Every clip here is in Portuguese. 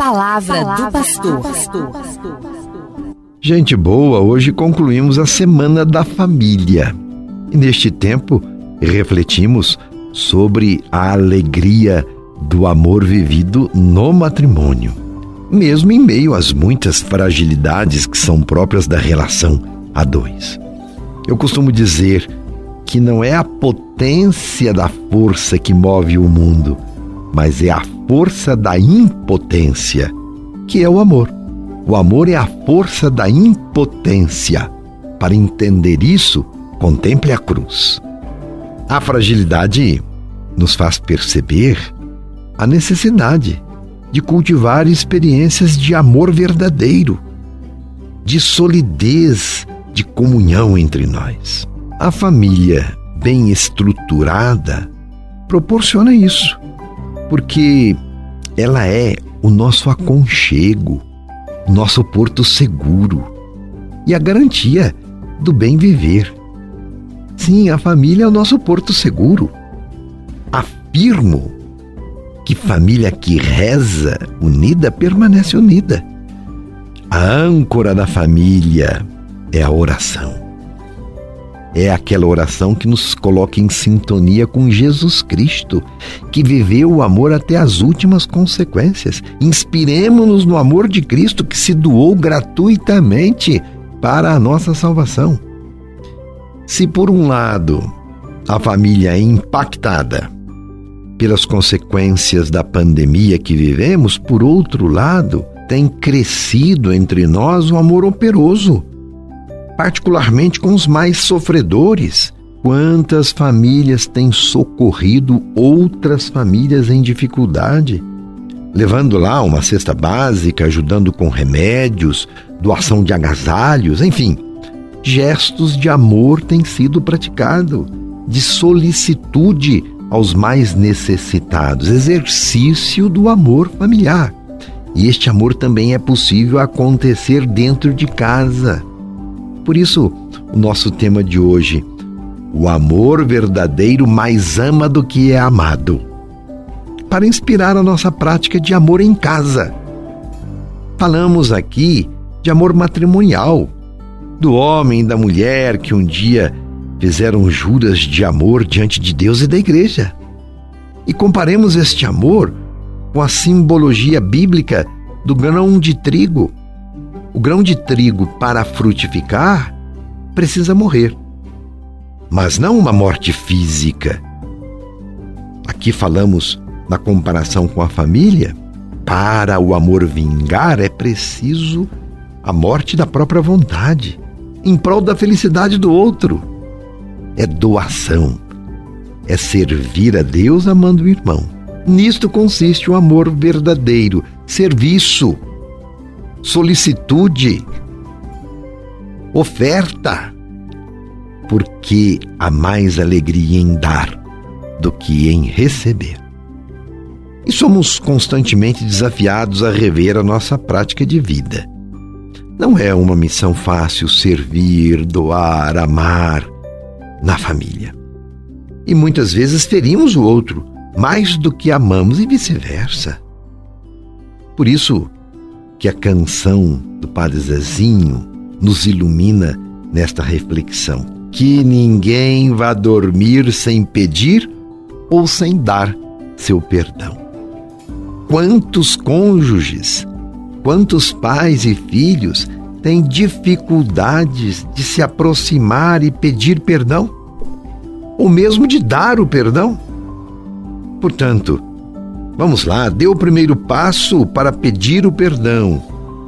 palavra, palavra do pastor. Gente boa, hoje concluímos a Semana da Família. E neste tempo refletimos sobre a alegria do amor vivido no matrimônio, mesmo em meio às muitas fragilidades que são próprias da relação a dois. Eu costumo dizer que não é a potência da força que move o mundo, mas é a força da impotência, que é o amor. O amor é a força da impotência. Para entender isso, contemple a cruz. A fragilidade nos faz perceber a necessidade de cultivar experiências de amor verdadeiro, de solidez, de comunhão entre nós. A família bem estruturada proporciona isso, porque ela é o nosso aconchego, nosso porto seguro e a garantia do bem viver. Sim, a família é o nosso porto seguro. Afirmo que família que reza unida permanece unida. A âncora da família é a oração é aquela oração que nos coloca em sintonia com Jesus Cristo, que viveu o amor até as últimas consequências. Inspiremos-nos no amor de Cristo que se doou gratuitamente para a nossa salvação. Se por um lado a família é impactada pelas consequências da pandemia que vivemos, por outro lado, tem crescido entre nós o amor operoso particularmente com os mais sofredores. Quantas famílias têm socorrido outras famílias em dificuldade, levando lá uma cesta básica, ajudando com remédios, doação de agasalhos, enfim. Gestos de amor têm sido praticados, de solicitude aos mais necessitados, exercício do amor familiar. E este amor também é possível acontecer dentro de casa por isso, o nosso tema de hoje, o amor verdadeiro mais ama do que é amado. Para inspirar a nossa prática de amor em casa. Falamos aqui de amor matrimonial, do homem e da mulher que um dia fizeram juras de amor diante de Deus e da igreja. E comparemos este amor com a simbologia bíblica do grão de trigo o grão de trigo, para frutificar, precisa morrer. Mas não uma morte física. Aqui falamos na comparação com a família. Para o amor vingar, é preciso a morte da própria vontade, em prol da felicidade do outro. É doação, é servir a Deus amando o irmão. Nisto consiste o amor verdadeiro, serviço solicitude, oferta, porque há mais alegria em dar do que em receber. E somos constantemente desafiados a rever a nossa prática de vida. Não é uma missão fácil servir, doar, amar na família. E muitas vezes ferimos o outro mais do que amamos e vice-versa. Por isso, que a canção do Padre Zezinho nos ilumina nesta reflexão. Que ninguém vá dormir sem pedir ou sem dar seu perdão. Quantos cônjuges, quantos pais e filhos têm dificuldades de se aproximar e pedir perdão? Ou mesmo de dar o perdão? Portanto, Vamos lá, dê o primeiro passo para pedir o perdão.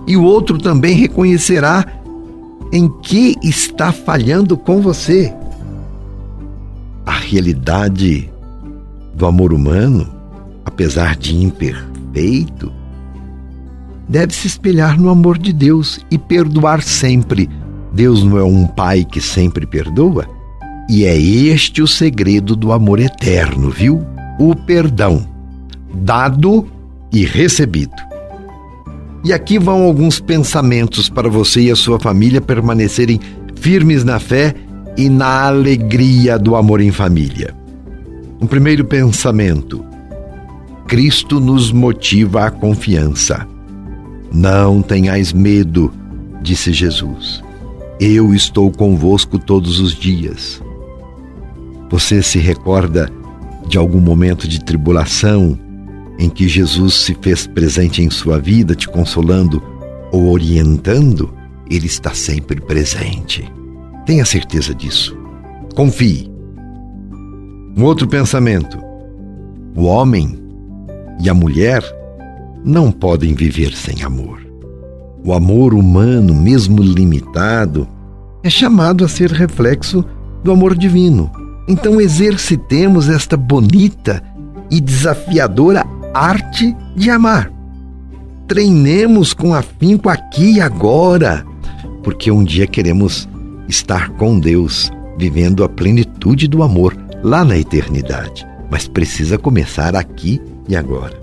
E o outro também reconhecerá em que está falhando com você. A realidade do amor humano, apesar de imperfeito, deve se espelhar no amor de Deus e perdoar sempre. Deus não é um pai que sempre perdoa? E é este o segredo do amor eterno, viu? O perdão dado e recebido. E aqui vão alguns pensamentos para você e a sua família permanecerem firmes na fé e na alegria do amor em família. Um primeiro pensamento: Cristo nos motiva à confiança. Não tenhais medo, disse Jesus. Eu estou convosco todos os dias. Você se recorda de algum momento de tribulação em que Jesus se fez presente em sua vida, te consolando ou orientando? Ele está sempre presente. Tenha certeza disso. Confie. Um outro pensamento: o homem e a mulher não podem viver sem amor. O amor humano, mesmo limitado, é chamado a ser reflexo do amor divino. Então exercitemos esta bonita e desafiadora arte de amar. Treinemos com afinco aqui e agora, porque um dia queremos estar com Deus, vivendo a plenitude do amor lá na eternidade. Mas precisa começar aqui e agora.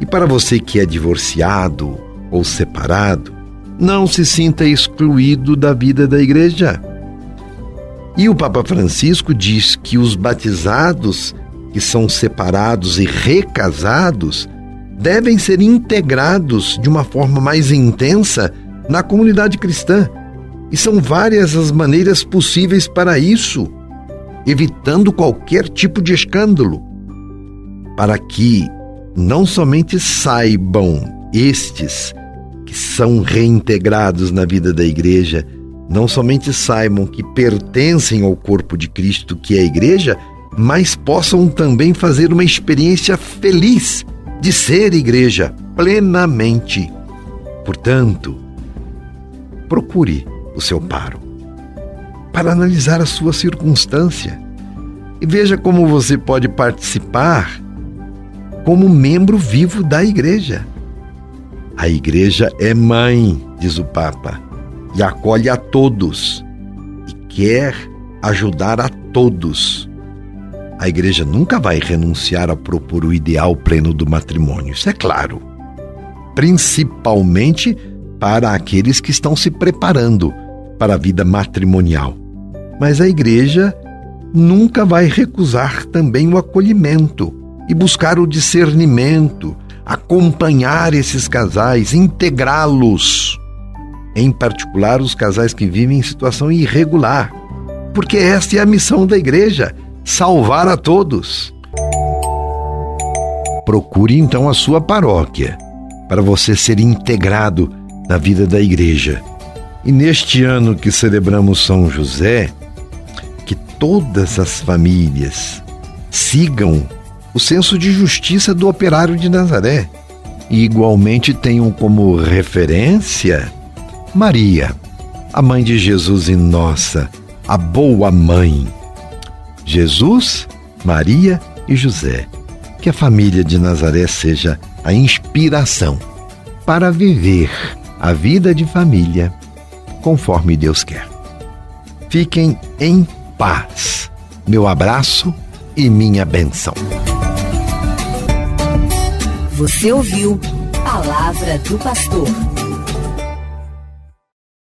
E para você que é divorciado ou separado, não se sinta excluído da vida da igreja. E o Papa Francisco diz que os batizados que são separados e recasados devem ser integrados de uma forma mais intensa na comunidade cristã. E são várias as maneiras possíveis para isso, evitando qualquer tipo de escândalo, para que não somente saibam estes que são reintegrados na vida da igreja, não somente saibam que pertencem ao corpo de Cristo, que é a igreja, mas possam também fazer uma experiência feliz de ser igreja plenamente. Portanto, procure o seu paro para analisar a sua circunstância e veja como você pode participar como membro vivo da igreja. A igreja é mãe, diz o Papa, e acolhe a todos e quer ajudar a todos a igreja nunca vai renunciar a propor o ideal pleno do matrimônio, isso é claro. Principalmente para aqueles que estão se preparando para a vida matrimonial. Mas a igreja nunca vai recusar também o acolhimento e buscar o discernimento, acompanhar esses casais, integrá-los, em particular os casais que vivem em situação irregular, porque esta é a missão da igreja salvar a todos. Procure então a sua paróquia para você ser integrado na vida da igreja. E neste ano que celebramos São José, que todas as famílias sigam o senso de justiça do operário de Nazaré e igualmente tenham como referência Maria, a mãe de Jesus e nossa, a boa mãe Jesus, Maria e José. Que a família de Nazaré seja a inspiração para viver a vida de família conforme Deus quer. Fiquem em paz. Meu abraço e minha benção. Você ouviu Palavra do Pastor.